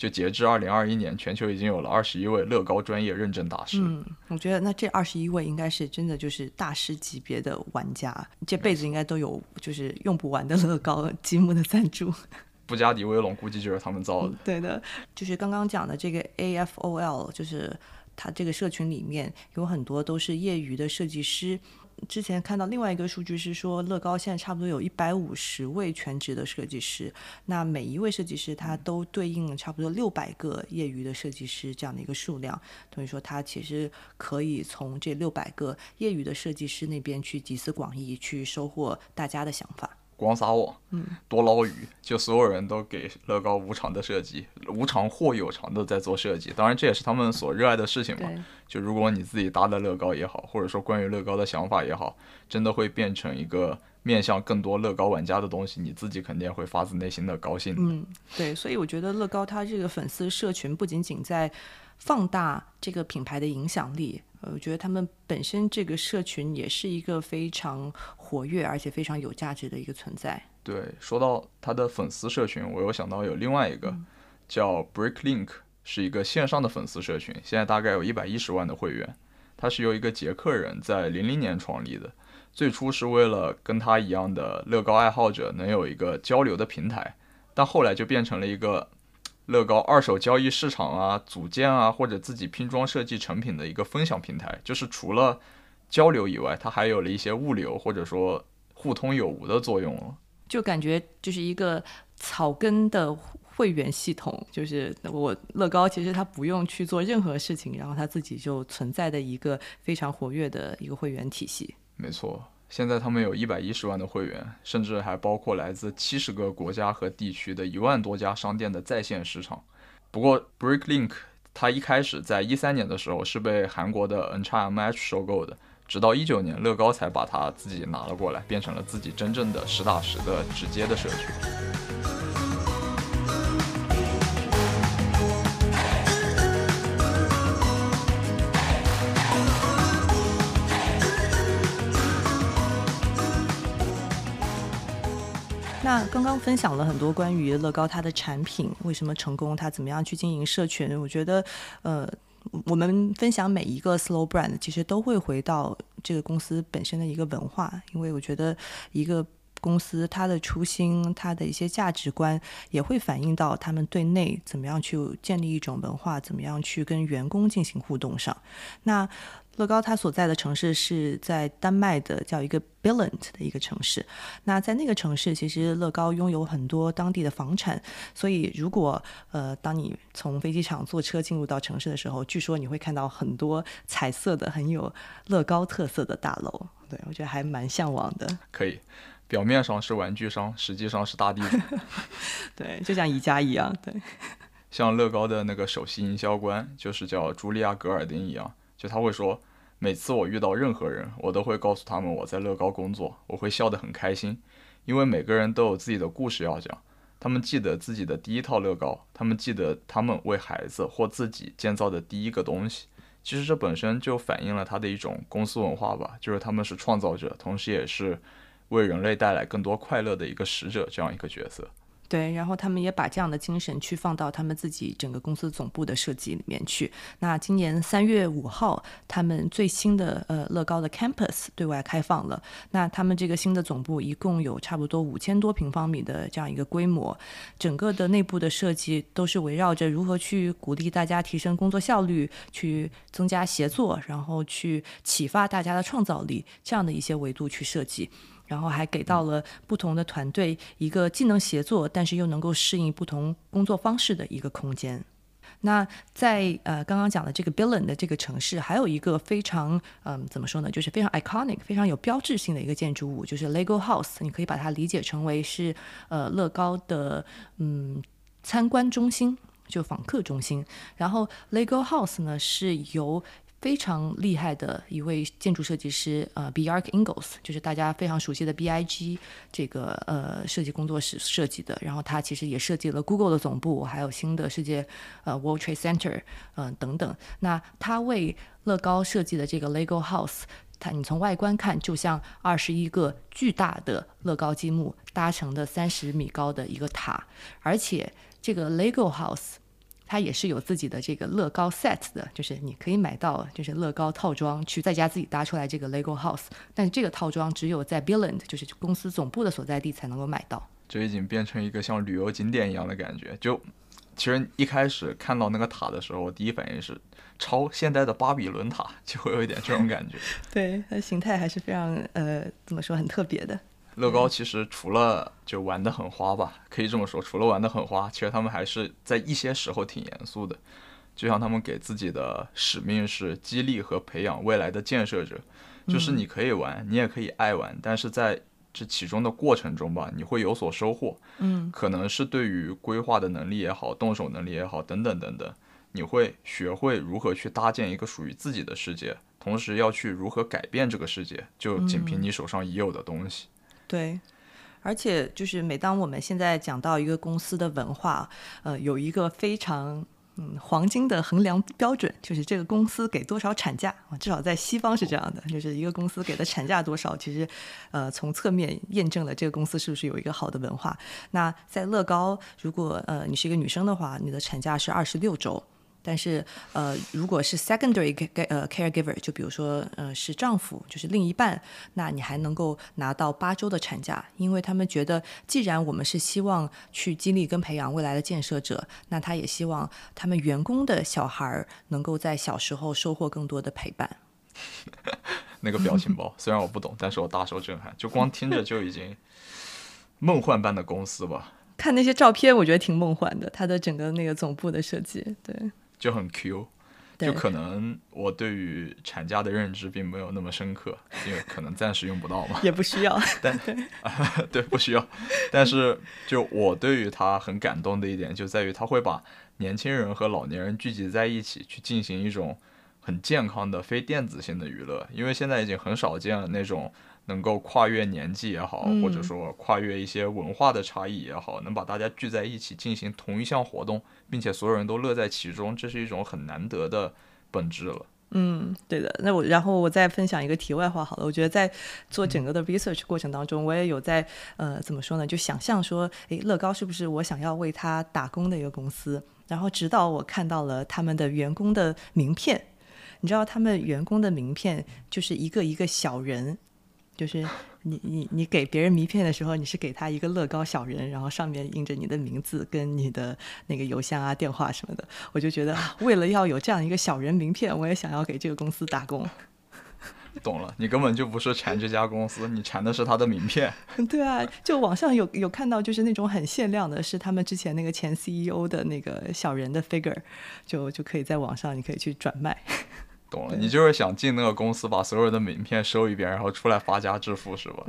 就截至二零二一年，全球已经有了二十一位乐高专业认证大师。嗯，我觉得那这二十一位应该是真的就是大师级别的玩家，这辈子应该都有就是用不完的乐高积木的赞助。布加迪威龙估计就是他们造的。对的，就是刚刚讲的这个 AFOL，就是它这个社群里面有很多都是业余的设计师。之前看到另外一个数据是说，乐高现在差不多有一百五十位全职的设计师，那每一位设计师他都对应了差不多六百个业余的设计师这样的一个数量，等于说他其实可以从这六百个业余的设计师那边去集思广益，去收获大家的想法。光撒网，嗯，多捞鱼，就所有人都给乐高无偿的设计，无偿或有偿的在做设计。当然，这也是他们所热爱的事情嘛。就如果你自己搭的乐高也好，或者说关于乐高的想法也好，真的会变成一个面向更多乐高玩家的东西，你自己肯定会发自内心的高兴。嗯，对，所以我觉得乐高它这个粉丝社群不仅仅在放大这个品牌的影响力。呃，我觉得他们本身这个社群也是一个非常活跃而且非常有价值的一个存在。对，说到他的粉丝社群，我又想到有另外一个叫 Bricklink，是一个线上的粉丝社群，现在大概有一百一十万的会员。它是由一个捷克人在零零年创立的，最初是为了跟他一样的乐高爱好者能有一个交流的平台，但后来就变成了一个。乐高二手交易市场啊，组件啊，或者自己拼装设计成品的一个分享平台，就是除了交流以外，它还有了一些物流或者说互通有无的作用了。就感觉就是一个草根的会员系统，就是我乐高其实它不用去做任何事情，然后它自己就存在的一个非常活跃的一个会员体系。没错。现在他们有一百一十万的会员，甚至还包括来自七十个国家和地区的一万多家商店的在线市场。不过，Bricklink 它一开始在一三年的时候是被韩国的 NCMH 收购的，直到一九年乐高才把它自己拿了过来，变成了自己真正的实打实的直接的社区。刚刚分享了很多关于乐高它的产品为什么成功，它怎么样去经营社群。我觉得，呃，我们分享每一个 slow brand，其实都会回到这个公司本身的一个文化，因为我觉得一个公司它的初心、它的一些价值观，也会反映到他们对内怎么样去建立一种文化，怎么样去跟员工进行互动上。那乐高它所在的城市是在丹麦的叫一个 Billund 的一个城市。那在那个城市，其实乐高拥有很多当地的房产，所以如果呃，当你从飞机场坐车进入到城市的时候，据说你会看到很多彩色的、很有乐高特色的大楼。对我觉得还蛮向往的。可以，表面上是玩具商，实际上是大地主。对，就像宜家一样。对，像乐高的那个首席营销官，就是叫茱莉亚·格尔丁一样，就他会说。每次我遇到任何人，我都会告诉他们我在乐高工作，我会笑得很开心，因为每个人都有自己的故事要讲。他们记得自己的第一套乐高，他们记得他们为孩子或自己建造的第一个东西。其实这本身就反映了他的一种公司文化吧，就是他们是创造者，同时也是为人类带来更多快乐的一个使者这样一个角色。对，然后他们也把这样的精神去放到他们自己整个公司总部的设计里面去。那今年三月五号，他们最新的呃乐高的 Campus 对外开放了。那他们这个新的总部一共有差不多五千多平方米的这样一个规模，整个的内部的设计都是围绕着如何去鼓励大家提升工作效率，去增加协作，然后去启发大家的创造力这样的一些维度去设计。然后还给到了不同的团队一个既能协作，但是又能够适应不同工作方式的一个空间。那在呃刚刚讲的这个 Billund 的这个城市，还有一个非常嗯怎么说呢，就是非常 iconic、非常有标志性的一个建筑物，就是 Lego House。你可以把它理解成为是呃乐高的嗯参观中心，就访客中心。然后 Lego House 呢是由非常厉害的一位建筑设计师，呃，Bjark Ingels，就是大家非常熟悉的 BIG 这个呃设计工作室设计的。然后他其实也设计了 Google 的总部，还有新的世界呃 World Trade Center，嗯等等。那他为乐高设计的这个 Lego House，它你从外观看就像二十一个巨大的乐高积木搭成的三十米高的一个塔，而且这个 Lego House。它也是有自己的这个乐高 set 的，就是你可以买到就是乐高套装，去在家自己搭出来这个 Lego House。但是这个套装只有在 Billund，就是公司总部的所在地才能够买到。就已经变成一个像旅游景点一样的感觉。就其实一开始看到那个塔的时候，我第一反应是超现代的巴比伦塔，就会有一点这种感觉。对，它形态还是非常呃，怎么说很特别的。乐高其实除了就玩的很花吧，可以这么说，除了玩的很花，其实他们还是在一些时候挺严肃的。就像他们给自己的使命是激励和培养未来的建设者，就是你可以玩，你也可以爱玩，但是在这其中的过程中吧，你会有所收获。嗯，可能是对于规划的能力也好，动手能力也好，等等等等，你会学会如何去搭建一个属于自己的世界，同时要去如何改变这个世界，就仅凭你手上已有的东西。对，而且就是每当我们现在讲到一个公司的文化，呃，有一个非常嗯黄金的衡量标准，就是这个公司给多少产假，至少在西方是这样的，就是一个公司给的产假多少，其实呃从侧面验证了这个公司是不是有一个好的文化。那在乐高，如果呃你是一个女生的话，你的产假是二十六周。但是，呃，如果是 secondary 呃 caregiver，就比如说，呃，是丈夫，就是另一半，那你还能够拿到八周的产假，因为他们觉得，既然我们是希望去激励跟培养未来的建设者，那他也希望他们员工的小孩儿能够在小时候收获更多的陪伴。那个表情包，虽然我不懂，但是我大受震撼，就光听着就已经梦幻般的公司吧。看那些照片，我觉得挺梦幻的，它的整个那个总部的设计，对。就很 Q，就可能我对于产假的认知并没有那么深刻，因为可能暂时用不到嘛。也不需要，但 对不需要。但是就我对于他很感动的一点，就在于他会把年轻人和老年人聚集在一起，去进行一种很健康的非电子性的娱乐。因为现在已经很少见了那种。能够跨越年纪也好，或者说跨越一些文化的差异也好，能把大家聚在一起进行同一项活动，并且所有人都乐在其中，这是一种很难得的本质了。嗯，对的。那我然后我再分享一个题外话好了。我觉得在做整个的 research 过程当中，我也有在呃怎么说呢？就想象说，诶，乐高是不是我想要为他打工的一个公司？然后直到我看到了他们的员工的名片，你知道他们员工的名片就是一个一个小人，就是你你你给别人名片的时候，你是给他一个乐高小人，然后上面印着你的名字跟你的那个邮箱啊、电话什么的。我就觉得，为了要有这样一个小人名片，我也想要给这个公司打工。懂了，你根本就不是馋这家公司，你馋的是他的名片。对啊，就网上有有看到，就是那种很限量的，是他们之前那个前 CEO 的那个小人的 figure，就就可以在网上你可以去转卖。懂了，你就是想进那个公司，把所有的名片收一遍，然后出来发家致富是吧？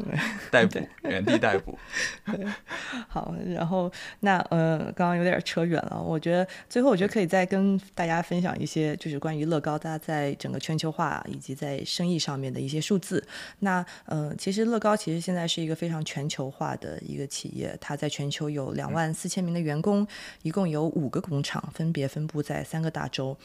逮捕，原地逮捕。好，然后那呃，刚刚有点扯远了。我觉得最后，我觉得可以再跟大家分享一些，就是关于乐高它在整个全球化以及在生意上面的一些数字。那呃，其实乐高其实现在是一个非常全球化的一个企业，它在全球有两万四千名的员工，一共有五个工厂，分别分布在三个大洲。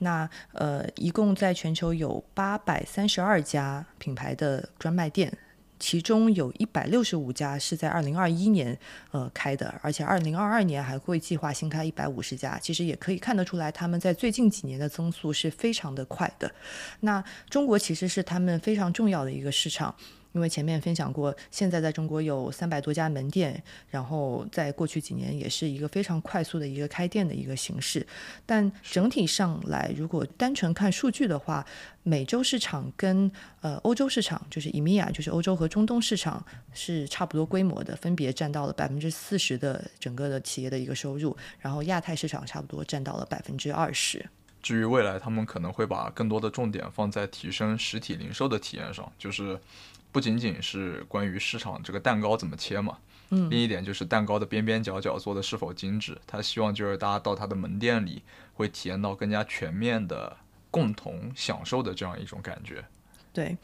那呃，一共在在全球有八百三十二家品牌的专卖店，其中有一百六十五家是在二零二一年呃开的，而且二零二二年还会计划新开一百五十家。其实也可以看得出来，他们在最近几年的增速是非常的快的。那中国其实是他们非常重要的一个市场。因为前面分享过，现在在中国有三百多家门店，然后在过去几年也是一个非常快速的一个开店的一个形式。但整体上来，如果单纯看数据的话，美洲市场跟呃欧洲市场，就是 EMEA，就是欧洲和中东市场是差不多规模的，分别占到了百分之四十的整个的企业的一个收入，然后亚太市场差不多占到了百分之二十。至于未来，他们可能会把更多的重点放在提升实体零售的体验上，就是。不仅仅是关于市场这个蛋糕怎么切嘛，嗯，另一点就是蛋糕的边边角角做的是否精致。他希望就是大家到他的门店里会体验到更加全面的共同享受的这样一种感觉。对，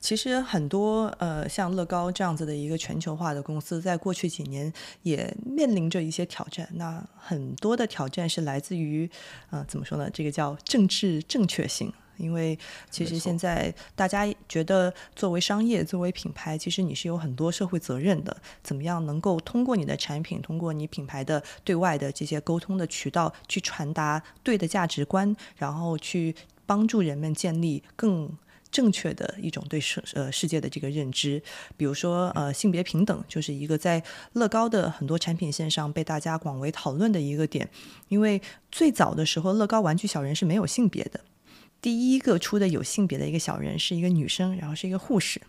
其实很多呃像乐高这样子的一个全球化的公司，在过去几年也面临着一些挑战。那很多的挑战是来自于呃怎么说呢？这个叫政治正确性。因为其实现在大家觉得，作为商业、作为品牌，其实你是有很多社会责任的。怎么样能够通过你的产品，通过你品牌的对外的这些沟通的渠道，去传达对的价值观，然后去帮助人们建立更正确的一种对世呃世界的这个认知。比如说，呃，性别平等就是一个在乐高的很多产品线上被大家广为讨论的一个点。因为最早的时候，乐高玩具小人是没有性别的。第一个出的有性别的一个小人是一个女生，然后是一个护士。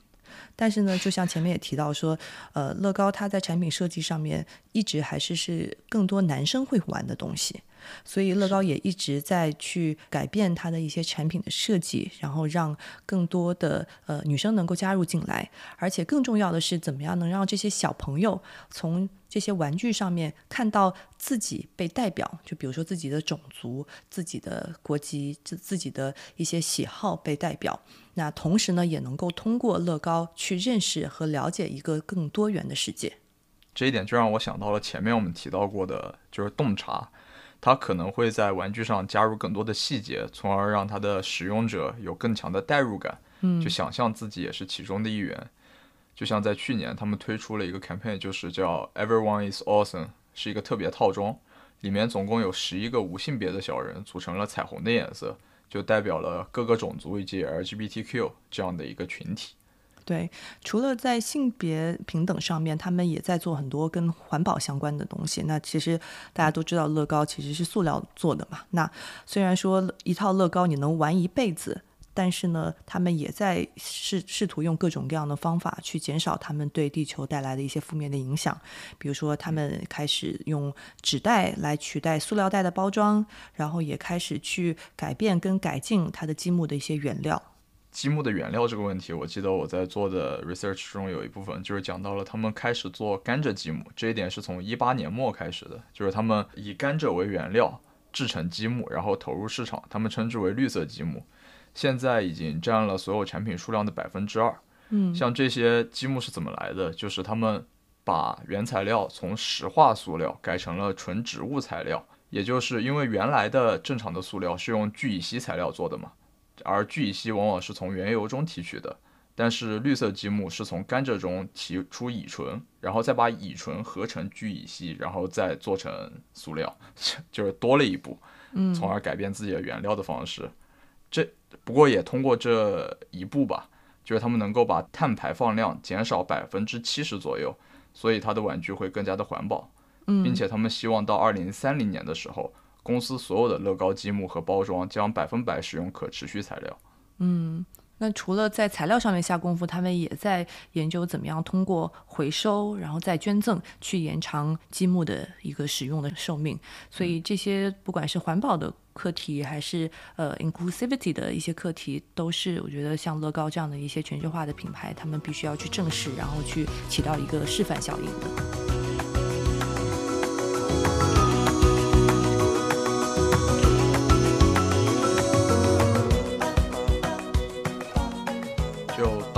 但是呢，就像前面也提到说，呃，乐高它在产品设计上面一直还是是更多男生会玩的东西。所以乐高也一直在去改变它的一些产品的设计，然后让更多的呃女生能够加入进来，而且更重要的是，怎么样能让这些小朋友从这些玩具上面看到自己被代表，就比如说自己的种族、自己的国籍、自自己的一些喜好被代表。那同时呢，也能够通过乐高去认识和了解一个更多元的世界。这一点就让我想到了前面我们提到过的，就是洞察。它可能会在玩具上加入更多的细节，从而让它的使用者有更强的代入感，嗯，就想象自己也是其中的一员。就像在去年，他们推出了一个 campaign，就是叫 Everyone is Awesome，是一个特别套装，里面总共有十一个无性别的小人组成了彩虹的颜色，就代表了各个种族以及 LGBTQ 这样的一个群体。对，除了在性别平等上面，他们也在做很多跟环保相关的东西。那其实大家都知道，乐高其实是塑料做的嘛。那虽然说一套乐高你能玩一辈子，但是呢，他们也在试试图用各种各样的方法去减少他们对地球带来的一些负面的影响。比如说，他们开始用纸袋来取代塑料袋的包装，然后也开始去改变跟改进它的积木的一些原料。积木的原料这个问题，我记得我在做的 research 中有一部分就是讲到了他们开始做甘蔗积木，这一点是从一八年末开始的，就是他们以甘蔗为原料制成积木，然后投入市场，他们称之为绿色积木，现在已经占了所有产品数量的百分之二。嗯，像这些积木是怎么来的？就是他们把原材料从石化塑料改成了纯植物材料，也就是因为原来的正常的塑料是用聚乙烯材料做的嘛。而聚乙烯往往是从原油中提取的，但是绿色积木是从甘蔗中提出乙醇，然后再把乙醇合成聚乙烯，然后再做成塑料，就是多了一步，嗯，从而改变自己的原料的方式。这不过也通过这一步吧，就是他们能够把碳排放量减少百分之七十左右，所以它的玩具会更加的环保，嗯，并且他们希望到二零三零年的时候，公司所有的乐高积木和包装将百分百使用可持续材料。嗯。那除了在材料上面下功夫，他们也在研究怎么样通过回收，然后再捐赠，去延长积木的一个使用的寿命。所以这些不管是环保的课题，还是呃 inclusivity 的一些课题，都是我觉得像乐高这样的一些全球化的品牌，他们必须要去正视，然后去起到一个示范效应的。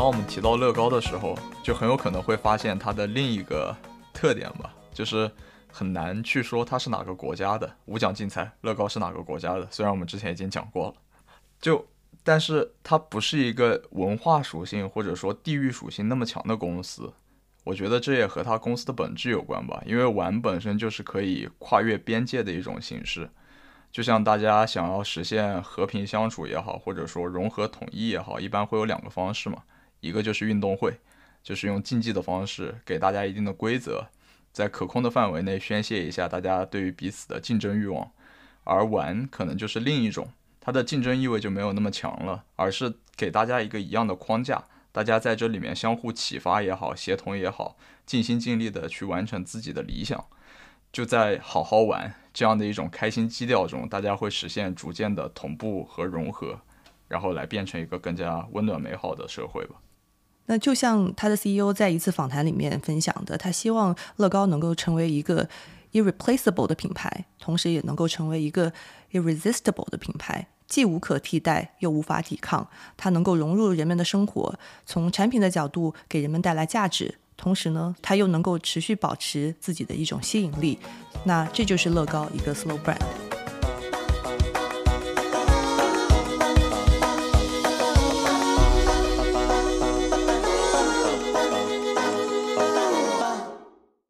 当我们提到乐高的时候，就很有可能会发现它的另一个特点吧，就是很难去说它是哪个国家的。无奖竞猜，乐高是哪个国家的？虽然我们之前已经讲过了，就但是它不是一个文化属性或者说地域属性那么强的公司。我觉得这也和它公司的本质有关吧，因为玩本身就是可以跨越边界的一种形式。就像大家想要实现和平相处也好，或者说融合统一也好，一般会有两个方式嘛。一个就是运动会，就是用竞技的方式给大家一定的规则，在可控的范围内宣泄一下大家对于彼此的竞争欲望，而玩可能就是另一种，它的竞争意味就没有那么强了，而是给大家一个一样的框架，大家在这里面相互启发也好，协同也好，尽心尽力的去完成自己的理想，就在好好玩这样的一种开心基调中，大家会实现逐渐的同步和融合，然后来变成一个更加温暖美好的社会吧。那就像他的 CEO 在一次访谈里面分享的，他希望乐高能够成为一个 irreplaceable 的品牌，同时也能够成为一个 irresistible 的品牌，既无可替代又无法抵抗。它能够融入人们的生活，从产品的角度给人们带来价值，同时呢，它又能够持续保持自己的一种吸引力。那这就是乐高一个 slow brand。